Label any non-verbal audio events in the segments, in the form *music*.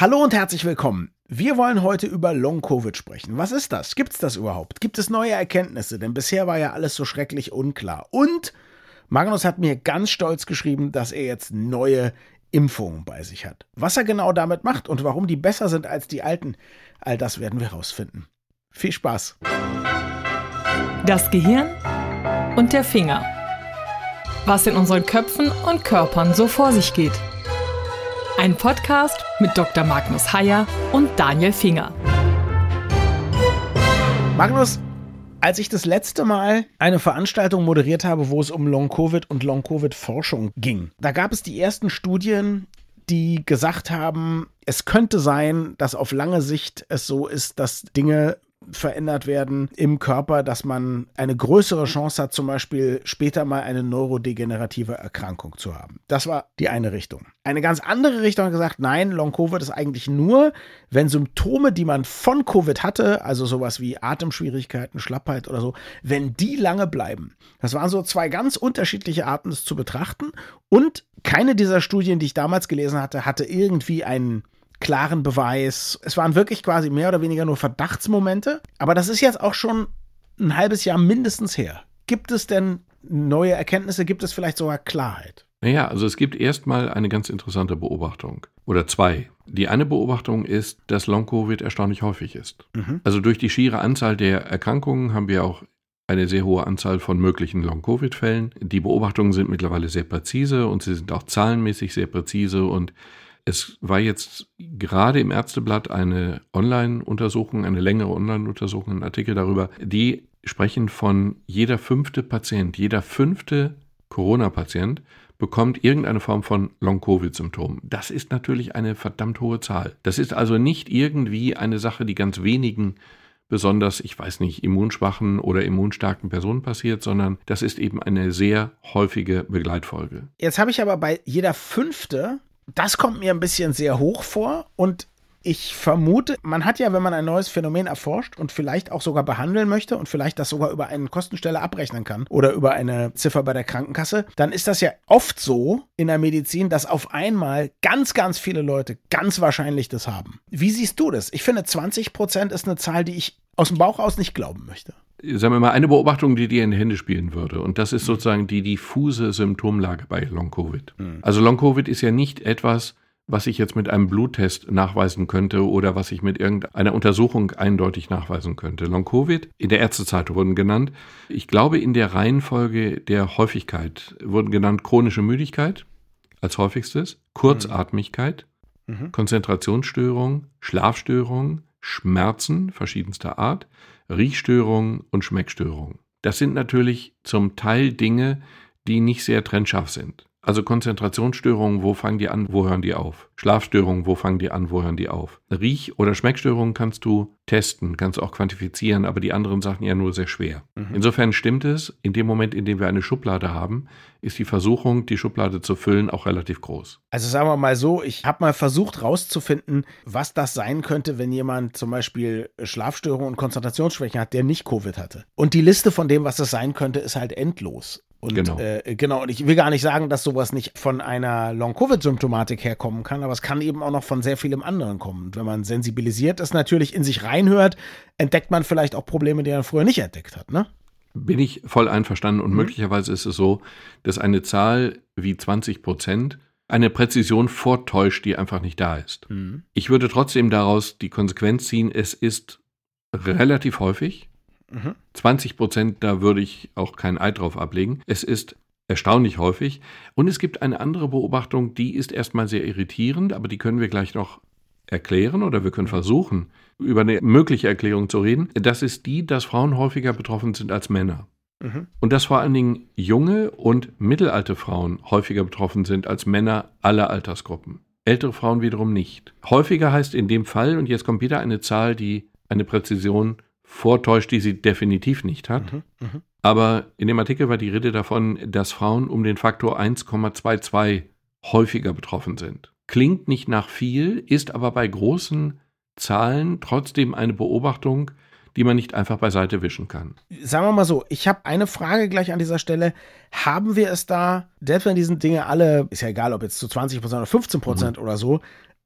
Hallo und herzlich willkommen. Wir wollen heute über Long-Covid sprechen. Was ist das? Gibt es das überhaupt? Gibt es neue Erkenntnisse? Denn bisher war ja alles so schrecklich unklar. Und Magnus hat mir ganz stolz geschrieben, dass er jetzt neue Impfungen bei sich hat. Was er genau damit macht und warum die besser sind als die alten, all das werden wir rausfinden. Viel Spaß. Das Gehirn und der Finger. Was in unseren Köpfen und Körpern so vor sich geht. Ein Podcast mit Dr. Magnus Heyer und Daniel Finger. Magnus, als ich das letzte Mal eine Veranstaltung moderiert habe, wo es um Long-Covid und Long-Covid-Forschung ging, da gab es die ersten Studien, die gesagt haben, es könnte sein, dass auf lange Sicht es so ist, dass Dinge verändert werden im Körper, dass man eine größere Chance hat, zum Beispiel später mal eine neurodegenerative Erkrankung zu haben. Das war die eine Richtung. Eine ganz andere Richtung hat gesagt, nein, Long-Covid ist eigentlich nur, wenn Symptome, die man von Covid hatte, also sowas wie Atemschwierigkeiten, Schlappheit oder so, wenn die lange bleiben. Das waren so zwei ganz unterschiedliche Arten, das zu betrachten. Und keine dieser Studien, die ich damals gelesen hatte, hatte irgendwie einen klaren Beweis. Es waren wirklich quasi mehr oder weniger nur Verdachtsmomente. Aber das ist jetzt auch schon ein halbes Jahr mindestens her. Gibt es denn neue Erkenntnisse? Gibt es vielleicht sogar Klarheit? Naja, also es gibt erstmal eine ganz interessante Beobachtung oder zwei. Die eine Beobachtung ist, dass Long-Covid erstaunlich häufig ist. Mhm. Also durch die schiere Anzahl der Erkrankungen haben wir auch eine sehr hohe Anzahl von möglichen Long-Covid-Fällen. Die Beobachtungen sind mittlerweile sehr präzise und sie sind auch zahlenmäßig sehr präzise und es war jetzt gerade im Ärzteblatt eine Online-Untersuchung, eine längere Online-Untersuchung, ein Artikel darüber, die sprechen von jeder fünfte Patient, jeder fünfte Corona-Patient bekommt irgendeine Form von Long-Covid-Symptom. Das ist natürlich eine verdammt hohe Zahl. Das ist also nicht irgendwie eine Sache, die ganz wenigen besonders, ich weiß nicht, immunschwachen oder immunstarken Personen passiert, sondern das ist eben eine sehr häufige Begleitfolge. Jetzt habe ich aber bei jeder fünfte das kommt mir ein bisschen sehr hoch vor und ich vermute, man hat ja, wenn man ein neues Phänomen erforscht und vielleicht auch sogar behandeln möchte und vielleicht das sogar über eine Kostenstelle abrechnen kann oder über eine Ziffer bei der Krankenkasse, dann ist das ja oft so in der Medizin, dass auf einmal ganz, ganz viele Leute ganz wahrscheinlich das haben. Wie siehst du das? Ich finde, 20 Prozent ist eine Zahl, die ich aus dem Bauch aus nicht glauben möchte sagen wir mal, eine Beobachtung, die dir in die Hände spielen würde. Und das ist sozusagen die diffuse Symptomlage bei Long-Covid. Mhm. Also Long-Covid ist ja nicht etwas, was ich jetzt mit einem Bluttest nachweisen könnte oder was ich mit irgendeiner Untersuchung eindeutig nachweisen könnte. Long-Covid, in der Ärztezeit wurden genannt. Ich glaube, in der Reihenfolge der Häufigkeit wurden genannt chronische Müdigkeit als häufigstes, Kurzatmigkeit, mhm. Konzentrationsstörung, Schlafstörung, Schmerzen verschiedenster Art, Riechstörungen und Schmeckstörungen. Das sind natürlich zum Teil Dinge, die nicht sehr trennscharf sind. Also Konzentrationsstörungen, wo fangen die an, wo hören die auf? Schlafstörungen, wo fangen die an, wo hören die auf? Riech- oder Schmeckstörungen kannst du testen, kannst du auch quantifizieren, aber die anderen Sachen ja nur sehr schwer. Mhm. Insofern stimmt es, in dem Moment, in dem wir eine Schublade haben, ist die Versuchung, die Schublade zu füllen, auch relativ groß. Also sagen wir mal so, ich habe mal versucht herauszufinden, was das sein könnte, wenn jemand zum Beispiel Schlafstörungen und Konzentrationsschwächen hat, der nicht Covid hatte. Und die Liste von dem, was das sein könnte, ist halt endlos. Und, genau. Äh, genau. Und ich will gar nicht sagen, dass sowas nicht von einer Long-Covid-Symptomatik herkommen kann, aber es kann eben auch noch von sehr vielem anderen kommen. Und wenn man sensibilisiert ist, natürlich in sich reinhört, entdeckt man vielleicht auch Probleme, die man früher nicht entdeckt hat, ne? Bin ich voll einverstanden und mhm. möglicherweise ist es so, dass eine Zahl wie 20 Prozent eine Präzision vortäuscht, die einfach nicht da ist. Mhm. Ich würde trotzdem daraus die Konsequenz ziehen, es ist relativ häufig, 20 Prozent, da würde ich auch kein Ei drauf ablegen. Es ist erstaunlich häufig. Und es gibt eine andere Beobachtung, die ist erstmal sehr irritierend, aber die können wir gleich noch erklären oder wir können versuchen, über eine mögliche Erklärung zu reden. Das ist die, dass Frauen häufiger betroffen sind als Männer. Mhm. Und dass vor allen Dingen junge und mittelalte Frauen häufiger betroffen sind als Männer aller Altersgruppen. Ältere Frauen wiederum nicht. Häufiger heißt in dem Fall, und jetzt kommt wieder eine Zahl, die eine Präzision vortäuscht, die sie definitiv nicht hat. Mhm, mh. Aber in dem Artikel war die Rede davon, dass Frauen um den Faktor 1,22 häufiger betroffen sind. Klingt nicht nach viel, ist aber bei großen Zahlen trotzdem eine Beobachtung, die man nicht einfach beiseite wischen kann. Sagen wir mal so, ich habe eine Frage gleich an dieser Stelle. Haben wir es da, selbst wenn diese Dinge alle, ist ja egal, ob jetzt zu 20 Prozent oder 15 Prozent mhm. oder so,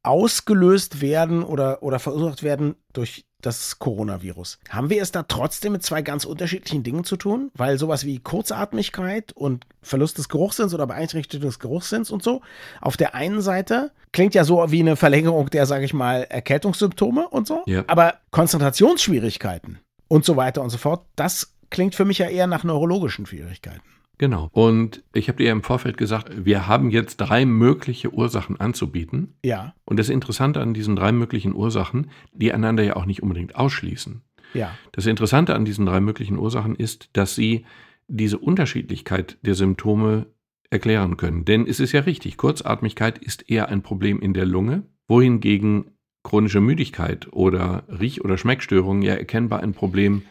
ausgelöst werden oder, oder verursacht werden durch das Coronavirus. Haben wir es da trotzdem mit zwei ganz unterschiedlichen Dingen zu tun? Weil sowas wie Kurzatmigkeit und Verlust des Geruchssinns oder Beeinträchtigung des Geruchssinns und so, auf der einen Seite klingt ja so wie eine Verlängerung der, sage ich mal, Erkältungssymptome und so. Ja. Aber Konzentrationsschwierigkeiten und so weiter und so fort, das klingt für mich ja eher nach neurologischen Schwierigkeiten. Genau. Und ich habe dir im Vorfeld gesagt, wir haben jetzt drei mögliche Ursachen anzubieten. Ja. Und das Interessante an diesen drei möglichen Ursachen, die einander ja auch nicht unbedingt ausschließen. Ja. Das Interessante an diesen drei möglichen Ursachen ist, dass sie diese Unterschiedlichkeit der Symptome erklären können. Denn es ist ja richtig, Kurzatmigkeit ist eher ein Problem in der Lunge, wohingegen chronische Müdigkeit oder Riech- oder Schmeckstörungen ja erkennbar ein Problem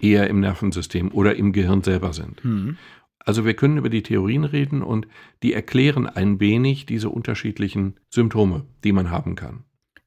eher im Nervensystem oder im Gehirn selber sind. Hm. Also wir können über die Theorien reden und die erklären ein wenig diese unterschiedlichen Symptome, die man haben kann.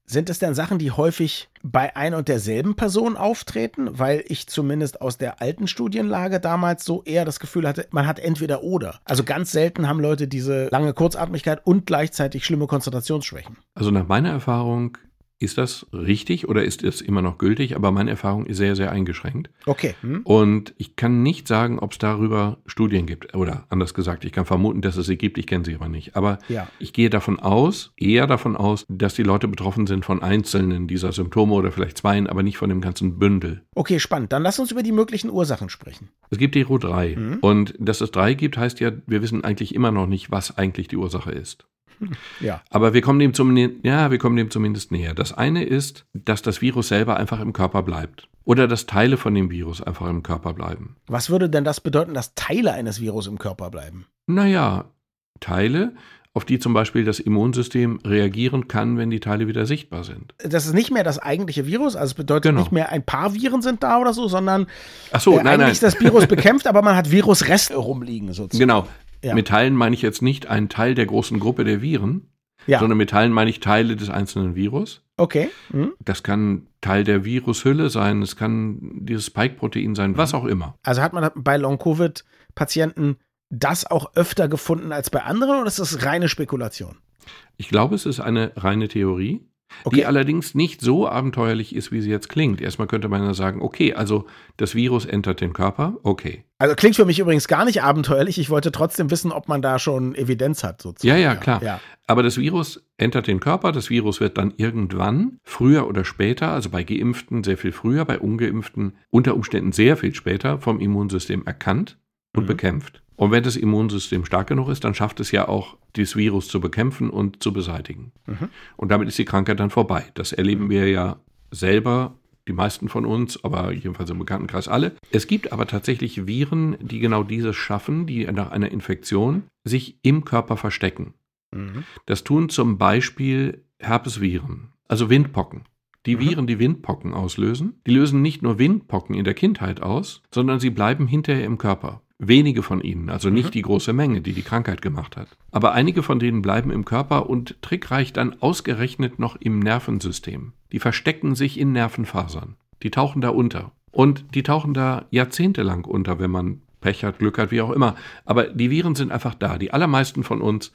Sind es denn Sachen, die häufig bei ein und derselben Person auftreten? Weil ich zumindest aus der alten Studienlage damals so eher das Gefühl hatte, man hat entweder oder. Also ganz selten haben Leute diese lange Kurzatmigkeit und gleichzeitig schlimme Konzentrationsschwächen. Also nach meiner Erfahrung ist das richtig oder ist es immer noch gültig? Aber meine Erfahrung ist sehr, sehr eingeschränkt. Okay. Hm. Und ich kann nicht sagen, ob es darüber Studien gibt. Oder anders gesagt, ich kann vermuten, dass es sie gibt. Ich kenne sie aber nicht. Aber ja. ich gehe davon aus, eher davon aus, dass die Leute betroffen sind von einzelnen dieser Symptome oder vielleicht zweien, aber nicht von dem ganzen Bündel. Okay, spannend. Dann lass uns über die möglichen Ursachen sprechen. Es gibt die RO3. Mhm. Und dass es drei gibt, heißt ja, wir wissen eigentlich immer noch nicht, was eigentlich die Ursache ist. Ja. Aber wir kommen dem zumindest, ja, wir kommen dem zumindest näher. Das eine ist, dass das Virus selber einfach im Körper bleibt. Oder dass Teile von dem Virus einfach im Körper bleiben. Was würde denn das bedeuten, dass Teile eines Virus im Körper bleiben? Naja, Teile, auf die zum Beispiel das Immunsystem reagieren kann, wenn die Teile wieder sichtbar sind. Das ist nicht mehr das eigentliche Virus, also es bedeutet genau. nicht mehr ein paar Viren sind da oder so, sondern Ach so, äh, nein, eigentlich nein. ist das Virus *laughs* bekämpft, aber man hat Virusreste rumliegen sozusagen. Genau. Ja. Mit Teilen meine ich jetzt nicht einen Teil der großen Gruppe der Viren, ja. sondern mit Teilen meine ich Teile des einzelnen Virus. Okay. Mhm. Das kann Teil der Virushülle sein, es kann dieses Spike-Protein sein, was auch immer. Also hat man bei Long-Covid-Patienten das auch öfter gefunden als bei anderen oder ist das reine Spekulation? Ich glaube, es ist eine reine Theorie. Okay. die allerdings nicht so abenteuerlich ist, wie sie jetzt klingt. Erstmal könnte man ja sagen, okay, also das Virus entert den Körper, okay. Also klingt für mich übrigens gar nicht abenteuerlich. Ich wollte trotzdem wissen, ob man da schon Evidenz hat. Sozusagen. Ja, ja, klar. Ja. Aber das Virus entert den Körper. Das Virus wird dann irgendwann, früher oder später, also bei Geimpften sehr viel früher, bei Ungeimpften unter Umständen sehr viel später vom Immunsystem erkannt und Mhm. bekämpft. Und wenn das Immunsystem stark genug ist, dann schafft es ja auch, dieses Virus zu bekämpfen und zu beseitigen. Mhm. Und damit ist die Krankheit dann vorbei. Das erleben wir ja selber, die meisten von uns, aber jedenfalls im Bekanntenkreis alle. Es gibt aber tatsächlich Viren, die genau dieses schaffen, die nach einer Infektion sich im Körper verstecken. Mhm. Das tun zum Beispiel Herpesviren, also Windpocken. Die Mhm. Viren, die Windpocken auslösen, die lösen nicht nur Windpocken in der Kindheit aus, sondern sie bleiben hinterher im Körper. Wenige von ihnen, also nicht Mhm. die große Menge, die die Krankheit gemacht hat. Aber einige von denen bleiben im Körper und trickreich dann ausgerechnet noch im Nervensystem. Die verstecken sich in Nervenfasern. Die tauchen da unter. Und die tauchen da jahrzehntelang unter, wenn man Pech hat, Glück hat, wie auch immer. Aber die Viren sind einfach da. Die allermeisten von uns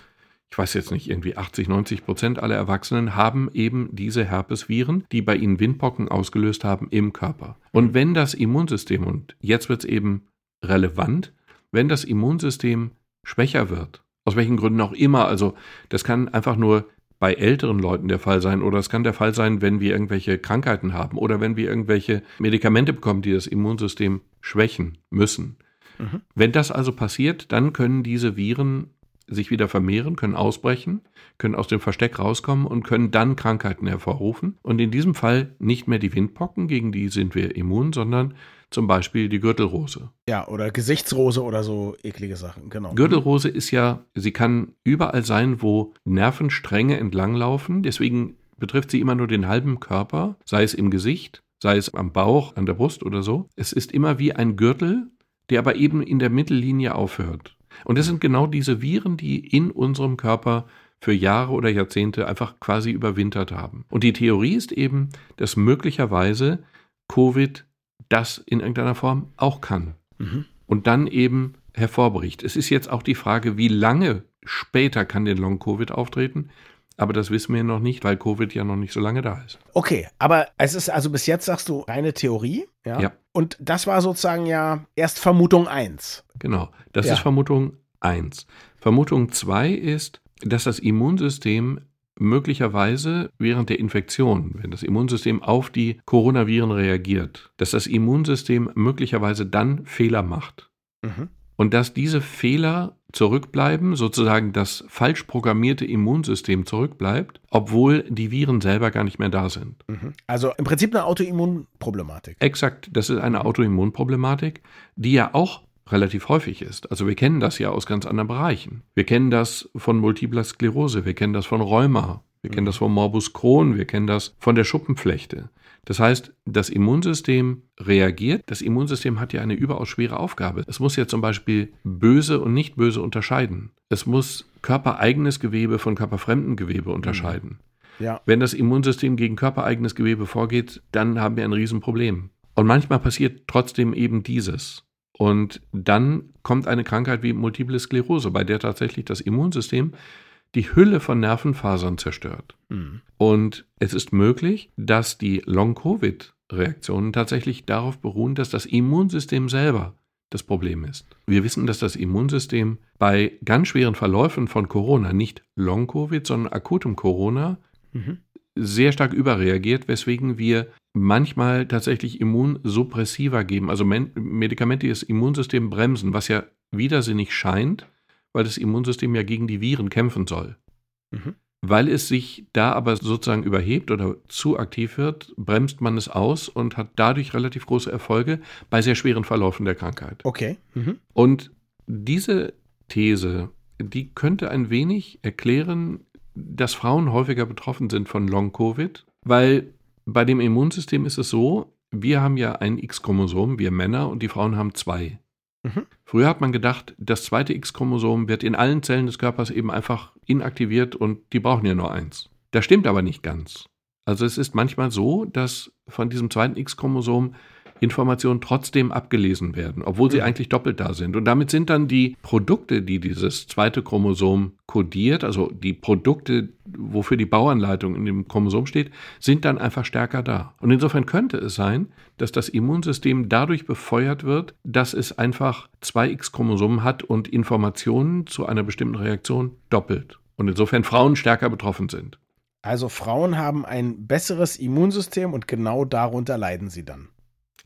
ich weiß jetzt nicht, irgendwie 80, 90 Prozent aller Erwachsenen haben eben diese Herpesviren, die bei ihnen Windpocken ausgelöst haben, im Körper. Und wenn das Immunsystem, und jetzt wird es eben relevant, wenn das Immunsystem schwächer wird, aus welchen Gründen auch immer, also das kann einfach nur bei älteren Leuten der Fall sein oder es kann der Fall sein, wenn wir irgendwelche Krankheiten haben oder wenn wir irgendwelche Medikamente bekommen, die das Immunsystem schwächen müssen. Mhm. Wenn das also passiert, dann können diese Viren sich wieder vermehren, können ausbrechen, können aus dem Versteck rauskommen und können dann Krankheiten hervorrufen. Und in diesem Fall nicht mehr die Windpocken, gegen die sind wir immun, sondern zum Beispiel die Gürtelrose. Ja, oder Gesichtsrose oder so eklige Sachen, genau. Gürtelrose ist ja, sie kann überall sein, wo Nervenstränge entlanglaufen. Deswegen betrifft sie immer nur den halben Körper, sei es im Gesicht, sei es am Bauch, an der Brust oder so. Es ist immer wie ein Gürtel, der aber eben in der Mittellinie aufhört. Und das sind genau diese Viren, die in unserem Körper für Jahre oder Jahrzehnte einfach quasi überwintert haben. Und die Theorie ist eben, dass möglicherweise Covid das in irgendeiner Form auch kann. Mhm. Und dann eben hervorbricht. Es ist jetzt auch die Frage, wie lange später kann den Long-Covid auftreten. Aber das wissen wir noch nicht, weil Covid ja noch nicht so lange da ist. Okay, aber es ist also bis jetzt, sagst du, reine Theorie. Ja. Ja. Und das war sozusagen ja erst Vermutung 1. Genau, das Ja. ist Vermutung 1. Vermutung 2 ist, dass das Immunsystem möglicherweise während der Infektion, wenn das Immunsystem auf die Coronaviren reagiert, dass das Immunsystem möglicherweise dann Fehler macht. Mhm. Und dass diese Fehler zurückbleiben, sozusagen das falsch programmierte Immunsystem zurückbleibt, obwohl die Viren selber gar nicht mehr da sind. Mhm. Also im Prinzip eine Autoimmunproblematik. Exakt, das ist eine Autoimmunproblematik, die ja auch relativ häufig ist. Also wir kennen das ja aus ganz anderen Bereichen. Wir kennen das von Multipler Sklerose, wir kennen das von Rheuma, wir kennen das von Morbus Crohn, wir kennen das von der Schuppenflechte. Das heißt, das Immunsystem reagiert. Das Immunsystem hat ja eine überaus schwere Aufgabe. Es muss ja zum Beispiel böse und nicht böse unterscheiden. Es muss körpereigenes Gewebe von körperfremdem Gewebe unterscheiden. Ja. Wenn das Immunsystem gegen körpereigenes Gewebe vorgeht, dann haben wir ein Riesenproblem. Und manchmal passiert trotzdem eben dieses. Und dann kommt eine Krankheit wie Multiple Sklerose, bei der tatsächlich das Immunsystem die Hülle von Nervenfasern zerstört. Mhm. Und es ist möglich, dass die Long-Covid-Reaktionen tatsächlich darauf beruhen, dass das Immunsystem selber das Problem ist. Wir wissen, dass das Immunsystem bei ganz schweren Verläufen von Corona, nicht Long-Covid, sondern akutem Corona, Mhm. sehr stark überreagiert, weswegen wir manchmal tatsächlich Immunsuppressiva geben, also Men Medikamente, die das Immunsystem bremsen, was ja widersinnig scheint, weil das Immunsystem ja gegen die Viren kämpfen soll. Mhm. Weil es sich da aber sozusagen überhebt oder zu aktiv wird, bremst man es aus und hat dadurch relativ große Erfolge bei sehr schweren Verläufen der Krankheit. Okay. Mhm. Und diese These, die könnte ein wenig erklären, dass Frauen häufiger betroffen sind von Long-Covid, weil bei dem Immunsystem ist es so, wir haben ja ein X-Chromosom, wir Männer, und die Frauen haben zwei. Mhm. Früher hat man gedacht, das zweite X-Chromosom wird in allen Zellen des Körpers eben einfach inaktiviert und die brauchen ja nur eins. Das stimmt aber nicht ganz. Also es ist manchmal so, dass von diesem zweiten X-Chromosom Informationen trotzdem abgelesen werden, obwohl sie Mhm. eigentlich doppelt da sind. Und damit sind dann die Produkte, die dieses zweite Chromosom kodiert, also die Produkte, wofür die Bauanleitung in dem Chromosom steht, sind dann einfach stärker da. Und insofern könnte es sein, dass das Immunsystem dadurch befeuert wird, dass es einfach zwei X-Chromosomen hat und Informationen zu einer bestimmten Reaktion doppelt. Und insofern Frauen stärker betroffen sind. Also Frauen haben ein besseres Immunsystem und genau darunter leiden sie dann.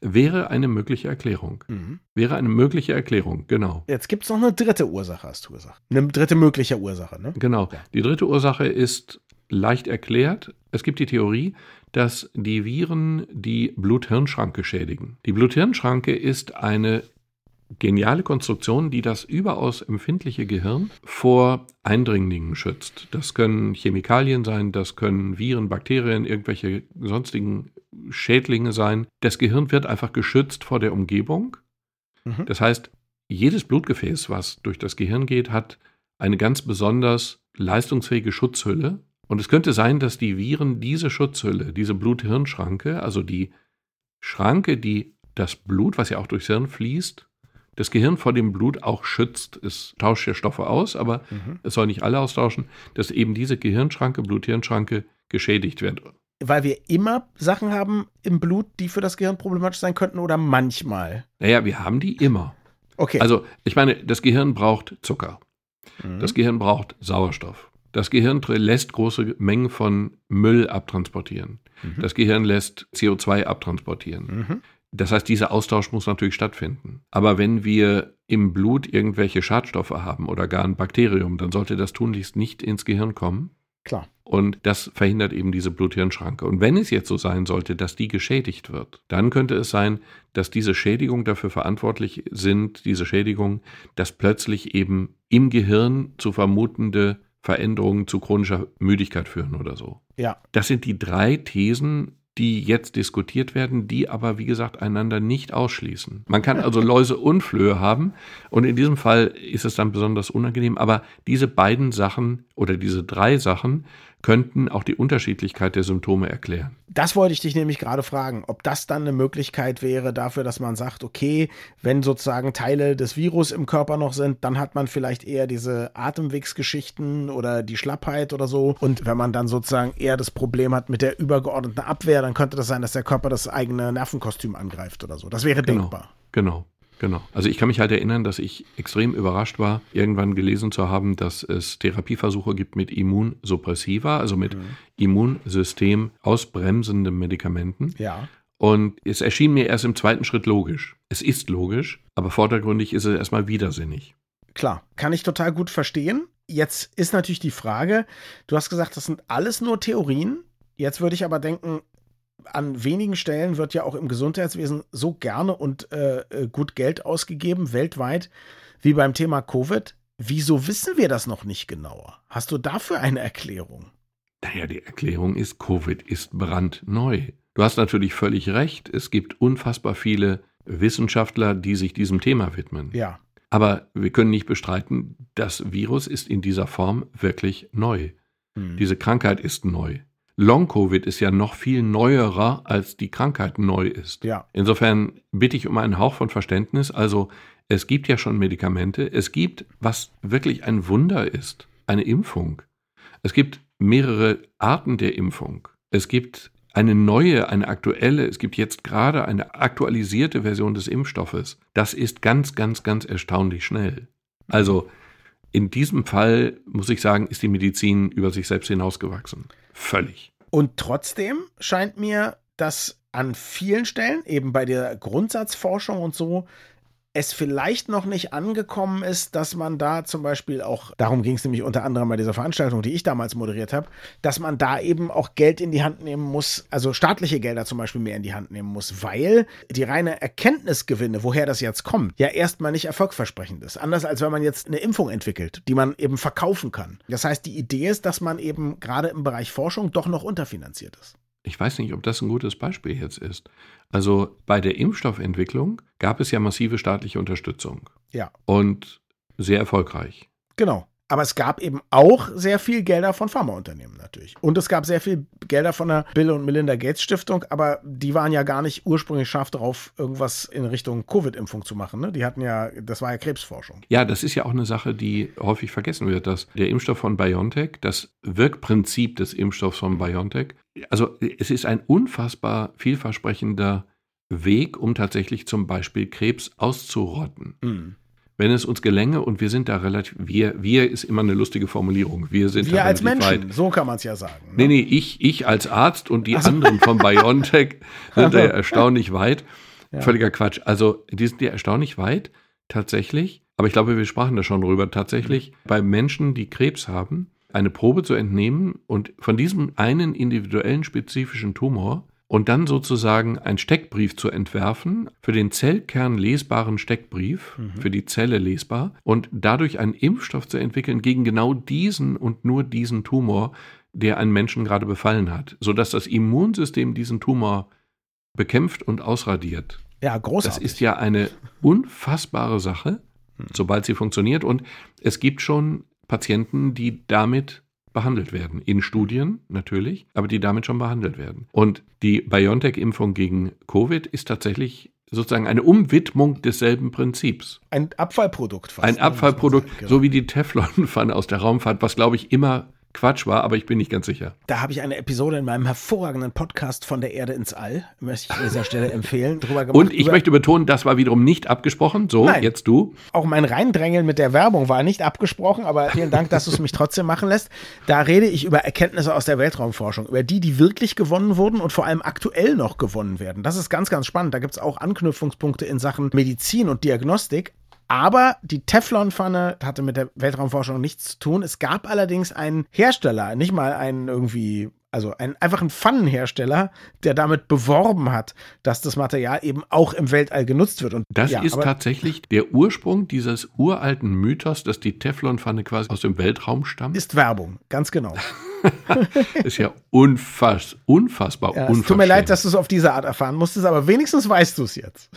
Wäre eine mögliche Erklärung. Mhm. Wäre eine mögliche Erklärung, genau. Jetzt gibt es noch eine dritte Ursache, hast du gesagt. Eine dritte mögliche Ursache, ne? Genau. Ja. Die dritte Ursache ist leicht erklärt. Es gibt die Theorie, dass die Viren die Blut-Hirn-Schranke schädigen. Die Blut-Hirn-Schranke ist eine geniale Konstruktion, die das überaus empfindliche Gehirn vor Eindringlingen schützt. Das können Chemikalien sein, das können Viren, Bakterien, irgendwelche sonstigen Schädlinge sein. Das Gehirn wird einfach geschützt vor der Umgebung. Mhm. Das heißt, jedes Blutgefäß, was durch das Gehirn geht, hat eine ganz besonders leistungsfähige Schutzhülle. Und es könnte sein, dass die Viren diese Schutzhülle, diese Blut-Hirn-Schranke, also die Schranke, die das Blut, was ja auch durchs Hirn fließt, das Gehirn vor dem Blut auch schützt. Es tauscht ja Stoffe aus, aber Mhm. es soll nicht alle austauschen, dass eben diese Gehirnschranke, Blut-Hirn-Schranke geschädigt wird. Weil wir immer Sachen haben im Blut, die für das Gehirn problematisch sein könnten oder manchmal. Naja, wir haben die immer. Okay. Also, ich meine, das Gehirn braucht Zucker. Mhm. Das Gehirn braucht Sauerstoff. Das Gehirn lässt große Mengen von Müll abtransportieren. Mhm. Das Gehirn lässt CO2 abtransportieren. Mhm. Das heißt, dieser Austausch muss natürlich stattfinden. Aber wenn wir im Blut irgendwelche Schadstoffe haben oder gar ein Bakterium, dann sollte das tunlichst nicht ins Gehirn kommen. Klar. Und das verhindert eben diese Blut-Hirn-Schranke. Und wenn es jetzt so sein sollte, dass die geschädigt wird, dann könnte es sein, dass diese Schädigung dafür verantwortlich sind, diese Schädigung, dass plötzlich eben im Gehirn zu vermutende Veränderungen zu chronischer Müdigkeit führen oder so. Ja. Das sind die drei Thesen, die jetzt diskutiert werden, die aber, wie gesagt, einander nicht ausschließen. Man kann also Läuse und Flöhe haben und in diesem Fall ist es dann besonders unangenehm, aber diese beiden Sachen oder diese drei Sachen könnten auch die Unterschiedlichkeit der Symptome erklären. Das wollte ich dich nämlich gerade fragen, ob das dann eine Möglichkeit wäre dafür, dass man sagt, okay, wenn sozusagen Teile des Virus im Körper noch sind, dann hat man vielleicht eher diese Atemwegsgeschichten oder die Schlappheit oder so. Und wenn man dann sozusagen eher das Problem hat mit der übergeordneten Abwehr, dann könnte das sein, dass der Körper das eigene Nervenkostüm angreift oder so. Das wäre genau, denkbar. Genau. Genau. Also ich kann mich halt erinnern, dass ich extrem überrascht war, irgendwann gelesen zu haben, dass es Therapieversuche gibt mit Immunsuppressiva, also mit mhm. Immunsystem ausbremsenden Medikamenten. Ja. Und es erschien mir erst im zweiten Schritt logisch. Es ist logisch, aber vordergründig ist es erstmal widersinnig. Klar, kann ich total gut verstehen. Jetzt ist natürlich die Frage, du hast gesagt, das sind alles nur Theorien. Jetzt würde ich aber denken, an wenigen Stellen wird ja auch im Gesundheitswesen so gerne und äh, äh, gut Geld ausgegeben, weltweit, wie beim Thema Covid. Wieso wissen wir das noch nicht genauer? Hast du dafür eine Erklärung? Naja, die Erklärung ist, Covid ist brandneu. Du hast natürlich völlig recht. Es gibt unfassbar viele Wissenschaftler, die sich diesem Thema widmen. Ja. Aber wir können nicht bestreiten, das Virus ist in dieser Form wirklich neu. Hm. Diese Krankheit ist neu. Long-Covid ist ja noch viel neuerer, als die Krankheit neu ist. Ja. Insofern bitte ich um einen Hauch von Verständnis. Also es gibt ja schon Medikamente. Es gibt, was wirklich ein Wunder ist, eine Impfung. Es gibt mehrere Arten der Impfung. Es gibt eine neue, eine aktuelle, es gibt jetzt gerade eine aktualisierte Version des Impfstoffes. Das ist ganz, ganz, ganz erstaunlich schnell. Also in diesem Fall, muss ich sagen, ist die Medizin über sich selbst hinausgewachsen. Völlig. Und trotzdem scheint mir, dass an vielen Stellen, eben bei der Grundsatzforschung und so, es vielleicht noch nicht angekommen ist, dass man da zum Beispiel auch, darum ging es nämlich unter anderem bei dieser Veranstaltung, die ich damals moderiert habe, dass man da eben auch Geld in die Hand nehmen muss, also staatliche Gelder zum Beispiel mehr in die Hand nehmen muss, weil die reine Erkenntnisgewinne, woher das jetzt kommt, ja erstmal nicht erfolgversprechend ist. Anders als wenn man jetzt eine Impfung entwickelt, die man eben verkaufen kann. Das heißt, die Idee ist, dass man eben gerade im Bereich Forschung doch noch unterfinanziert ist. Ich weiß nicht, ob das ein gutes Beispiel jetzt ist. Also bei der Impfstoffentwicklung gab es ja massive staatliche Unterstützung. Ja. Und sehr erfolgreich. Genau. Aber es gab eben auch sehr viel Gelder von Pharmaunternehmen natürlich. Und es gab sehr viel Gelder von der Bill und Melinda Gates Stiftung, aber die waren ja gar nicht ursprünglich scharf darauf, irgendwas in Richtung Covid-Impfung zu machen. Ne? Die hatten ja, das war ja Krebsforschung. Ja, das ist ja auch eine Sache, die häufig vergessen wird, dass der Impfstoff von BioNTech, das Wirkprinzip des Impfstoffs von BioNTech, also es ist ein unfassbar vielversprechender Weg, um tatsächlich zum Beispiel Krebs auszurotten. Mhm wenn es uns gelänge und wir sind da relativ, wir, wir ist immer eine lustige Formulierung. Wir sind wir als Menschen, weit. so kann man es ja sagen. Ne? Nee, nee, ich, ich als Arzt und die also. anderen von BioNTech *laughs* sind da ja erstaunlich weit. Ja. Völliger Quatsch. Also, die sind ja erstaunlich weit, tatsächlich. Aber ich glaube, wir sprachen da schon drüber. Tatsächlich bei Menschen, die Krebs haben, eine Probe zu entnehmen und von diesem einen individuellen spezifischen Tumor und dann sozusagen einen Steckbrief zu entwerfen, für den Zellkern lesbaren Steckbrief, mhm. für die Zelle lesbar, und dadurch einen Impfstoff zu entwickeln gegen genau diesen und nur diesen Tumor, der einen Menschen gerade befallen hat, sodass das Immunsystem diesen Tumor bekämpft und ausradiert. Ja, großartig. Das ist ja eine unfassbare Sache, hm. sobald sie funktioniert. Und es gibt schon Patienten, die damit behandelt werden. In Studien natürlich, aber die damit schon behandelt werden. Und die BioNTech-Impfung gegen Covid ist tatsächlich sozusagen eine Umwidmung desselben Prinzips. Ein Abfallprodukt fast. Ein ne, Abfallprodukt, genau. so wie die Teflonpfanne aus der Raumfahrt, was glaube ich immer Quatsch war, aber ich bin nicht ganz sicher. Da habe ich eine Episode in meinem hervorragenden Podcast von der Erde ins All, möchte ich an dieser Stelle empfehlen, drüber gemacht. Und ich möchte betonen, das war wiederum nicht abgesprochen. So, Nein. jetzt du. Auch mein Reindrängeln mit der Werbung war nicht abgesprochen, aber vielen Dank, dass du es mich trotzdem machen lässt. Da rede ich über Erkenntnisse aus der Weltraumforschung, über die, die wirklich gewonnen wurden und vor allem aktuell noch gewonnen werden. Das ist ganz, ganz spannend. Da gibt es auch Anknüpfungspunkte in Sachen Medizin und Diagnostik. Aber die Teflonpfanne hatte mit der Weltraumforschung nichts zu tun. Es gab allerdings einen Hersteller, nicht mal einen irgendwie also ein, einfach ein Pfannenhersteller, der damit beworben hat, dass das Material eben auch im Weltall genutzt wird. Und, das ja, ist tatsächlich der Ursprung dieses uralten Mythos, dass die Teflonpfanne quasi aus dem Weltraum stammt. Ist Werbung, ganz genau. *laughs* ist ja unfass, unfassbar ja, Es tut mir leid, dass du es auf diese Art erfahren musstest, aber wenigstens weißt du es jetzt.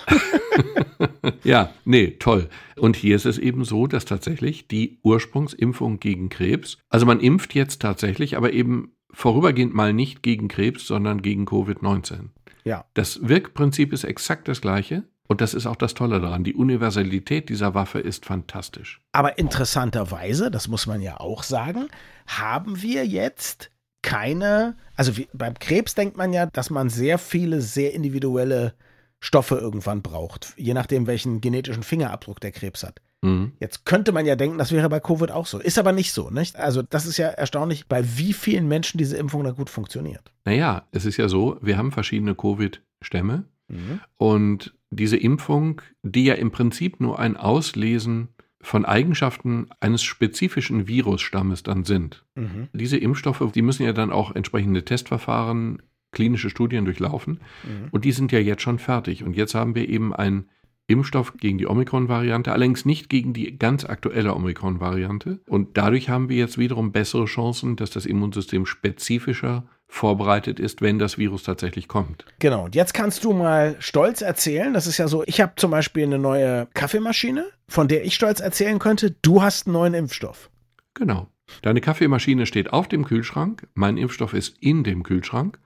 *laughs* ja, nee, toll. Und hier ist es eben so, dass tatsächlich die Ursprungsimpfung gegen Krebs, also man impft jetzt tatsächlich, aber eben vorübergehend mal nicht gegen Krebs, sondern gegen Covid-19. Ja. Das Wirkprinzip ist exakt das gleiche. Und das ist auch das Tolle daran. Die Universalität dieser Waffe ist fantastisch. Aber interessanterweise, das muss man ja auch sagen, haben wir jetzt keine, also wie, beim Krebs denkt man ja, dass man sehr viele, sehr individuelle Stoffe irgendwann braucht, je nachdem, welchen genetischen Fingerabdruck der Krebs hat. Mhm. Jetzt könnte man ja denken, das wäre bei Covid auch so. Ist aber nicht so, nicht? Also, das ist ja erstaunlich, bei wie vielen Menschen diese Impfung da gut funktioniert. Naja, es ist ja so, wir haben verschiedene Covid-Stämme Mhm. und diese Impfung, die ja im Prinzip nur ein Auslesen von Eigenschaften eines spezifischen Virusstammes dann sind. Mhm. Diese Impfstoffe, die müssen ja dann auch entsprechende Testverfahren, klinische Studien durchlaufen. Mhm. Und die sind ja jetzt schon fertig. Und jetzt haben wir eben einen Impfstoff gegen die Omikron-Variante, allerdings nicht gegen die ganz aktuelle Omikron-Variante. Und dadurch haben wir jetzt wiederum bessere Chancen, dass das Immunsystem spezifischer vorbereitet ist, wenn das Virus tatsächlich kommt. Genau. Und jetzt kannst du mal stolz erzählen. Das ist ja so, ich habe zum Beispiel eine neue Kaffeemaschine, von der ich stolz erzählen könnte, du hast einen neuen Impfstoff. Genau. Deine Kaffeemaschine steht auf dem Kühlschrank, mein Impfstoff ist in dem Kühlschrank.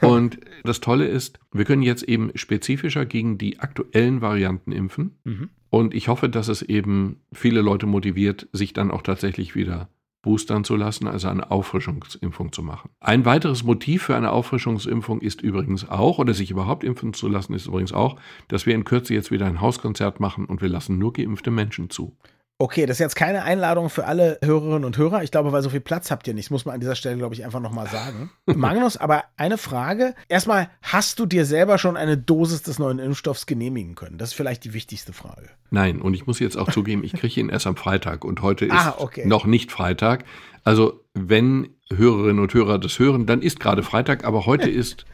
Und *laughs* das Tolle ist, wir können jetzt eben spezifischer gegen die aktuellen Varianten impfen. Mhm. Und ich hoffe, dass es eben viele Leute motiviert, sich dann auch tatsächlich wieder boostern zu lassen, also eine Auffrischungsimpfung zu machen. Ein weiteres Motiv für eine Auffrischungsimpfung ist übrigens auch, oder sich überhaupt impfen zu lassen, ist übrigens auch, dass wir in Kürze jetzt wieder ein Hauskonzert machen und wir lassen nur geimpfte Menschen zu. Okay, das ist jetzt keine Einladung für alle Hörerinnen und Hörer. Ich glaube, weil so viel Platz habt ihr nicht. Das muss man an dieser Stelle, glaube ich, einfach nochmal sagen. *laughs* Magnus, aber eine Frage. Erstmal, hast du dir selber schon eine Dosis des neuen Impfstoffs genehmigen können? Das ist vielleicht die wichtigste Frage. Nein, und ich muss jetzt auch zugeben, ich kriege ihn erst am Freitag und heute ist Ah, okay. noch nicht Freitag. Also, wenn Hörerinnen und Hörer das hören, dann ist gerade Freitag, aber heute *laughs* ist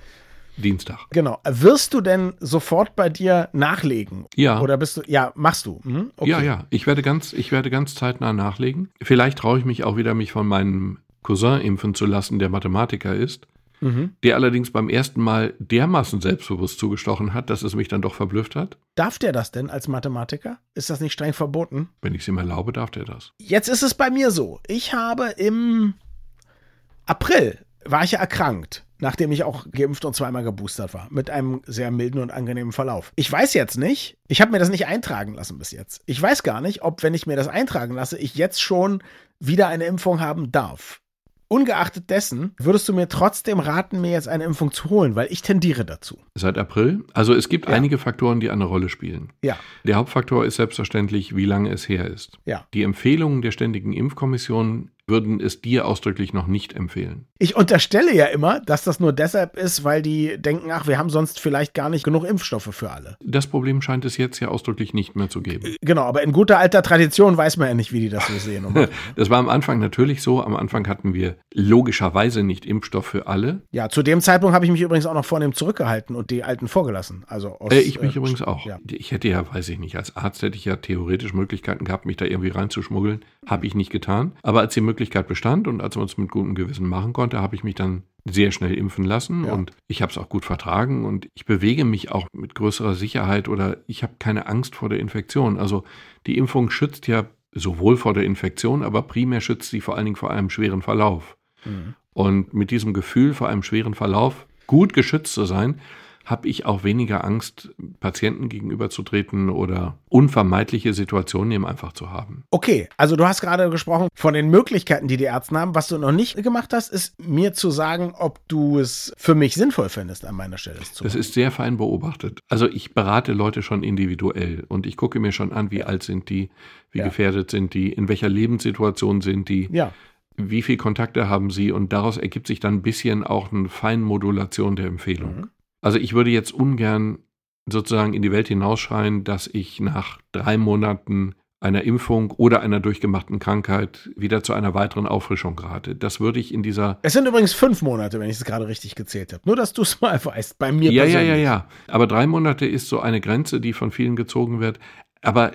Dienstag. Genau. Wirst du denn sofort bei dir nachlegen? Ja. Oder bist du, ja, machst du? Mhm. Okay. Ja, ja, ich werde ganz, ich werde ganz zeitnah nachlegen. Vielleicht traue ich mich auch wieder, mich von meinem Cousin impfen zu lassen, der Mathematiker ist, Mhm. der allerdings beim ersten Mal dermaßen selbstbewusst zugestochen hat, dass es mich dann doch verblüfft hat. Darf der das denn als Mathematiker? Ist das nicht streng verboten? Wenn ich es ihm erlaube, darf der das. Jetzt ist es bei mir so. Ich habe im April war ich ja erkrankt, nachdem ich auch geimpft und zweimal geboostert war, mit einem sehr milden und angenehmen Verlauf. Ich weiß jetzt nicht, ich habe mir das nicht eintragen lassen bis jetzt. Ich weiß gar nicht, ob, wenn ich mir das eintragen lasse, ich jetzt schon wieder eine Impfung haben darf. Ungeachtet dessen würdest du mir trotzdem raten, mir jetzt eine Impfung zu holen, weil ich tendiere dazu. Seit April. Also es gibt Ja. einige Faktoren, die eine Rolle spielen. Ja, Der Hauptfaktor ist selbstverständlich, wie lange es her ist. ja. Die Empfehlungen der Ständigen Impfkommission würden es dir ausdrücklich noch nicht empfehlen. Ich unterstelle ja immer, dass das nur deshalb ist, weil die denken, ach, wir haben sonst vielleicht gar nicht genug Impfstoffe für alle. Das Problem scheint es jetzt ja ausdrücklich nicht mehr zu geben. Genau, aber in guter alter Tradition weiß man ja nicht, wie die das so sehen. *laughs* Das war am Anfang natürlich so. Am Anfang hatten wir logischerweise nicht Impfstoff für alle. ja, zu dem Zeitpunkt habe ich mich übrigens auch noch vornehm zurückgehalten und die alten vorgelassen. Also aus, Äh, ich mich äh, übrigens auch. Ja. Ich hätte ja, weiß ich nicht, als Arzt hätte ich ja theoretisch Möglichkeiten gehabt, mich da irgendwie reinzuschmuggeln. Habe ich nicht getan. Aber als die Möglichkeit bestand und als man es mit gutem Gewissen machen konnte, habe ich mich dann sehr schnell impfen lassen Ja. und ich habe es auch gut vertragen und ich bewege mich auch mit größerer Sicherheit oder ich habe keine Angst vor der Infektion. Also die Impfung schützt ja sowohl vor der Infektion, aber primär schützt sie vor allen Dingen vor einem schweren Verlauf. Mhm. Und mit diesem Gefühl vor einem schweren Verlauf gut geschützt zu sein, habe ich auch weniger Angst, Patienten gegenüberzutreten oder unvermeidliche Situationen eben einfach zu haben. Okay, also du hast gerade gesprochen von den Möglichkeiten, die die Ärzte haben. Was du noch nicht gemacht hast, ist mir zu sagen, ob du es für mich sinnvoll findest, an meiner Stelle es zu Das machen. ist sehr fein beobachtet. Also ich berate Leute schon individuell und ich gucke mir schon an, wie alt sind die, wie Ja. gefährdet sind die, in welcher Lebenssituation sind die, Ja, wie viel Kontakte haben sie und daraus ergibt sich dann ein bisschen auch eine Feinmodulation der Empfehlung. Also ich würde jetzt ungern sozusagen in die Welt hinausschreien, dass ich nach drei Monaten einer Impfung oder einer durchgemachten Krankheit wieder zu einer weiteren Auffrischung rate. Das würde ich in dieser Es sind übrigens fünf Monate, wenn ich es gerade richtig gezählt habe. Nur, dass du es *laughs* mal weißt. Bei mir ja, ja, persönlich. ja, ja. Aber drei Monate ist so eine Grenze, die von vielen gezogen wird. Aber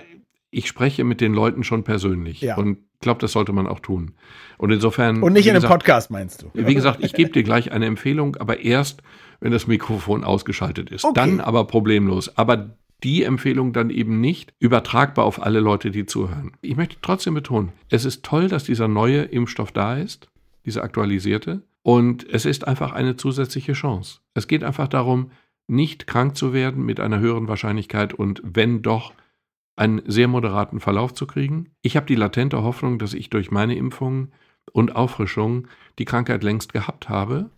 ich spreche mit den Leuten schon persönlich Ja. und glaube, das sollte man auch tun. Und insofern. Und nicht in einem gesagt, Podcast, meinst du? Wie gesagt, ich gebe dir gleich eine Empfehlung, aber erst, wenn das Mikrofon ausgeschaltet ist. Okay. Dann aber problemlos. Aber die Empfehlung dann eben nicht übertragbar auf alle Leute, die zuhören. Ich möchte trotzdem betonen, es ist toll, dass dieser neue Impfstoff da ist, dieser aktualisierte. Und es ist einfach eine zusätzliche Chance. Es geht einfach darum, nicht krank zu werden mit einer höheren Wahrscheinlichkeit und wenn doch einen sehr moderaten Verlauf zu kriegen. Ich habe die latente Hoffnung, dass ich durch meine Impfung und Auffrischung die Krankheit längst gehabt habe,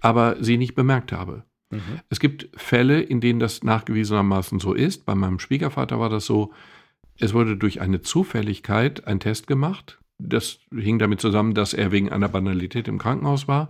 aber sie nicht bemerkt habe. Mhm. Es gibt Fälle, in denen das nachgewiesenermaßen so ist. Bei meinem Schwiegervater war das so, es wurde durch eine Zufälligkeit ein Test gemacht. Das hing damit zusammen, dass er wegen einer Banalität im Krankenhaus war.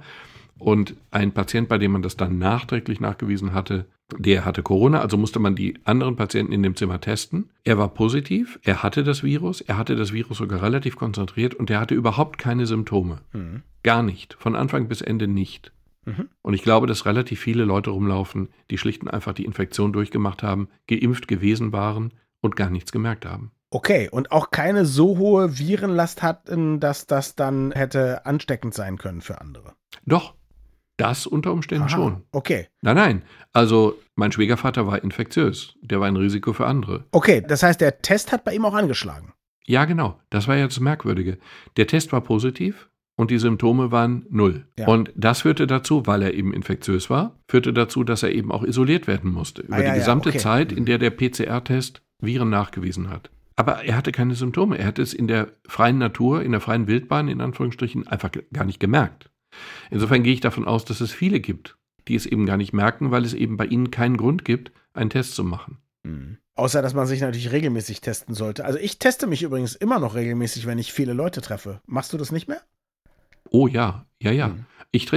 Und ein Patient, bei dem man das dann nachträglich nachgewiesen hatte, der hatte Corona, also musste man die anderen Patienten in dem Zimmer testen. Er war positiv, er hatte das Virus, er hatte das Virus sogar relativ konzentriert und er hatte überhaupt keine Symptome. Mhm. Gar nicht, von Anfang bis Ende nicht. Mhm. Und ich glaube, dass relativ viele Leute rumlaufen, die schlicht und einfach die Infektion durchgemacht haben, geimpft gewesen waren und gar nichts gemerkt haben. Okay, und auch keine so hohe Virenlast hatten, dass das dann hätte ansteckend sein können für andere. Doch, das unter Umständen Aha, schon. Okay. Nein, nein. Also mein Schwiegervater war infektiös. Der war ein Risiko für andere. Okay, das heißt, der Test hat bei ihm auch angeschlagen. Ja, genau. Das war ja das Merkwürdige. Der Test war positiv und die Symptome waren null. Ja. Und das führte dazu, weil er eben infektiös war, führte dazu, dass er eben auch isoliert werden musste. Über ah, ja, die gesamte ja, okay. Zeit, in der der PCR-Test Viren nachgewiesen hat. Aber er hatte keine Symptome. Er hatte es in der freien Natur, in der freien Wildbahn, in Anführungsstrichen, einfach gar nicht gemerkt. Insofern gehe ich davon aus, dass es viele gibt, die es eben gar nicht merken, weil es eben bei ihnen keinen Grund gibt, einen Test zu machen. Mhm. Außer, dass man sich natürlich regelmäßig testen sollte. Also ich teste mich übrigens immer noch regelmäßig, wenn ich viele Leute treffe. Machst du das nicht mehr? Oh ja, ja, ja. Mhm.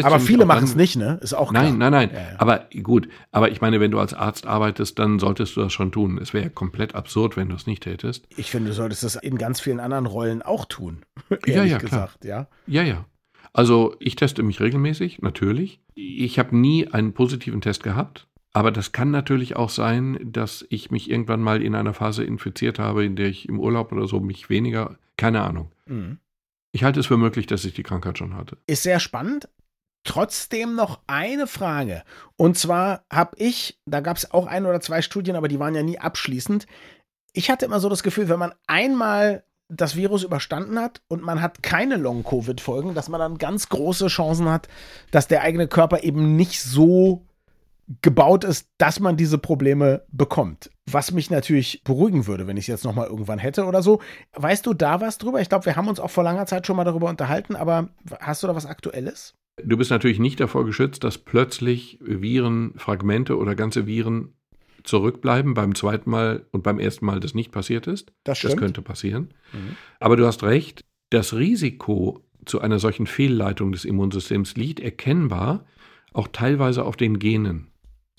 aber viele machen es nicht, ne? Ist auch klar. Nein, nein, nein. Ja, ja. Aber gut, aber ich meine, wenn du als Arzt arbeitest, dann solltest du das schon tun. Es wäre ja komplett absurd, wenn du es nicht tätest. Ich finde, du solltest das in ganz vielen anderen Rollen auch tun. *laughs* ja, ja, gesagt, klar. ja. Ja, ja. Also ich teste mich regelmäßig, natürlich. Ich habe nie einen positiven Test gehabt. Aber das kann natürlich auch sein, dass ich mich irgendwann mal in einer Phase infiziert habe, in der ich im Urlaub oder so mich weniger, keine Ahnung. Mhm. Ich halte es für möglich, dass ich die Krankheit schon hatte. Ist sehr spannend. Trotzdem noch eine Frage. Und zwar habe ich, da gab es auch ein oder zwei Studien, aber die waren ja nie abschließend. Ich hatte immer so das Gefühl, wenn man einmal das Virus überstanden hat und man hat keine Long-Covid-Folgen, dass man dann ganz große Chancen hat, dass der eigene Körper eben nicht so gebaut ist, dass man diese Probleme bekommt. Was mich natürlich beruhigen würde, wenn ich es jetzt nochmal irgendwann hätte oder so. Weißt du da was drüber? Ich glaube, wir haben uns auch vor langer Zeit schon mal darüber unterhalten, aber hast du da was Aktuelles? Du bist natürlich nicht davor geschützt, dass plötzlich Viren, Fragmente oder ganze Viren zurückbleiben beim zweiten Mal und beim ersten Mal das nicht passiert ist. Das, stimmt. das könnte passieren. Mhm. Aber du hast recht, das Risiko zu einer solchen Fehlleitung des Immunsystems liegt erkennbar auch teilweise auf den Genen.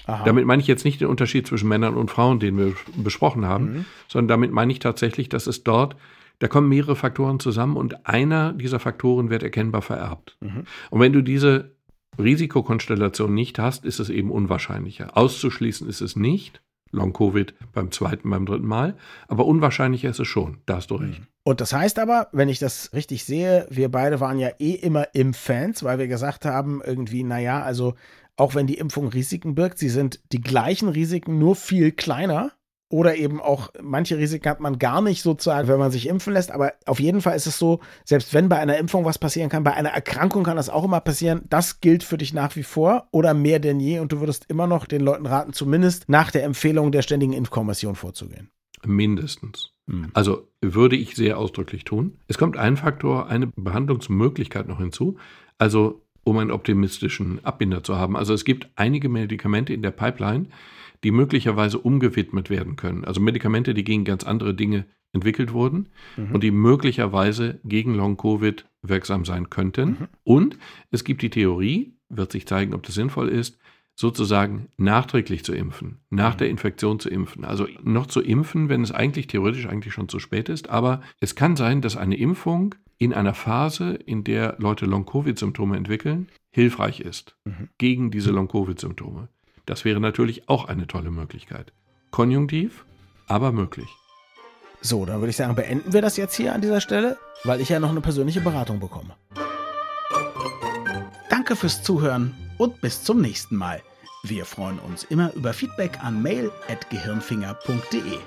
Aha. Damit meine ich jetzt nicht den Unterschied zwischen Männern und Frauen, den wir besprochen haben, mhm. sondern damit meine ich tatsächlich, dass es dort, da kommen mehrere Faktoren zusammen und einer dieser Faktoren wird erkennbar vererbt. Mhm. Und wenn du diese Risikokonstellation nicht hast, ist es eben unwahrscheinlicher. Auszuschließen ist es nicht. Long-Covid beim zweiten, beim dritten Mal. Aber unwahrscheinlicher ist es schon. Da hast du recht. Mhm. Und das heißt aber, wenn ich das richtig sehe, wir beide waren ja eh immer Impf-Fans, weil wir gesagt haben, irgendwie, naja, also auch wenn die Impfung Risiken birgt, sie sind die gleichen Risiken, nur viel kleiner. Oder eben auch manche Risiken hat man gar nicht sozusagen, wenn man sich impfen lässt. Aber auf jeden Fall ist es so, selbst wenn bei einer Impfung was passieren kann, bei einer Erkrankung kann das auch immer passieren. Das gilt für dich nach wie vor oder mehr denn je. Und du würdest immer noch den Leuten raten, zumindest nach der Empfehlung der Ständigen Impfkommission vorzugehen. Mindestens. Hm. Also würde ich sehr ausdrücklich tun. Es kommt ein Faktor, eine Behandlungsmöglichkeit noch hinzu. Also um einen optimistischen Abbinder zu haben. Also es gibt einige Medikamente in der Pipeline, die möglicherweise umgewidmet werden können. Also Medikamente, die gegen ganz andere Dinge entwickelt wurden mhm. und die möglicherweise gegen Long-Covid wirksam sein könnten. Mhm. Und es gibt die Theorie, wird sich zeigen, ob das sinnvoll ist, sozusagen nachträglich zu impfen, nach mhm. der Infektion zu impfen. Also noch zu impfen, wenn es eigentlich theoretisch eigentlich schon zu spät ist. Aber es kann sein, dass eine Impfung in einer Phase, in der Leute Long-Covid-Symptome entwickeln, hilfreich ist mhm. gegen diese Long-Covid-Symptome. Das wäre natürlich auch eine tolle Möglichkeit. Konjunktiv, aber möglich. So, dann würde ich sagen, beenden wir das jetzt hier an dieser Stelle, weil ich ja noch eine persönliche Beratung bekomme. Danke fürs Zuhören und bis zum nächsten Mal. Wir freuen uns immer über Feedback an mail.gehirnfinger.de.